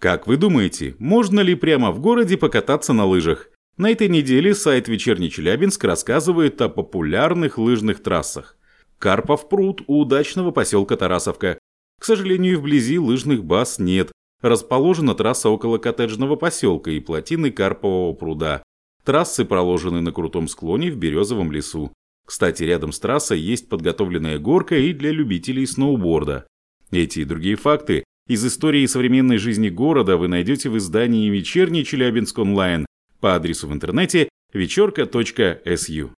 Как вы думаете, можно ли прямо в городе покататься на лыжах? На этой неделе сайт «Вечерний Челябинск» рассказывает о популярных лыжных трассах. Карпов пруд у удачного поселка Тарасовка. К сожалению, вблизи лыжных баз нет. Расположена трасса около коттеджного поселка и плотины Карпового пруда. Трассы проложены на крутом склоне в Березовом лесу. Кстати, рядом с трассой есть подготовленная горка и для любителей сноуборда. Эти и другие факты из истории современной жизни города вы найдете в издании «Вечерний Челябинск онлайн» по адресу в интернете вечерка.су.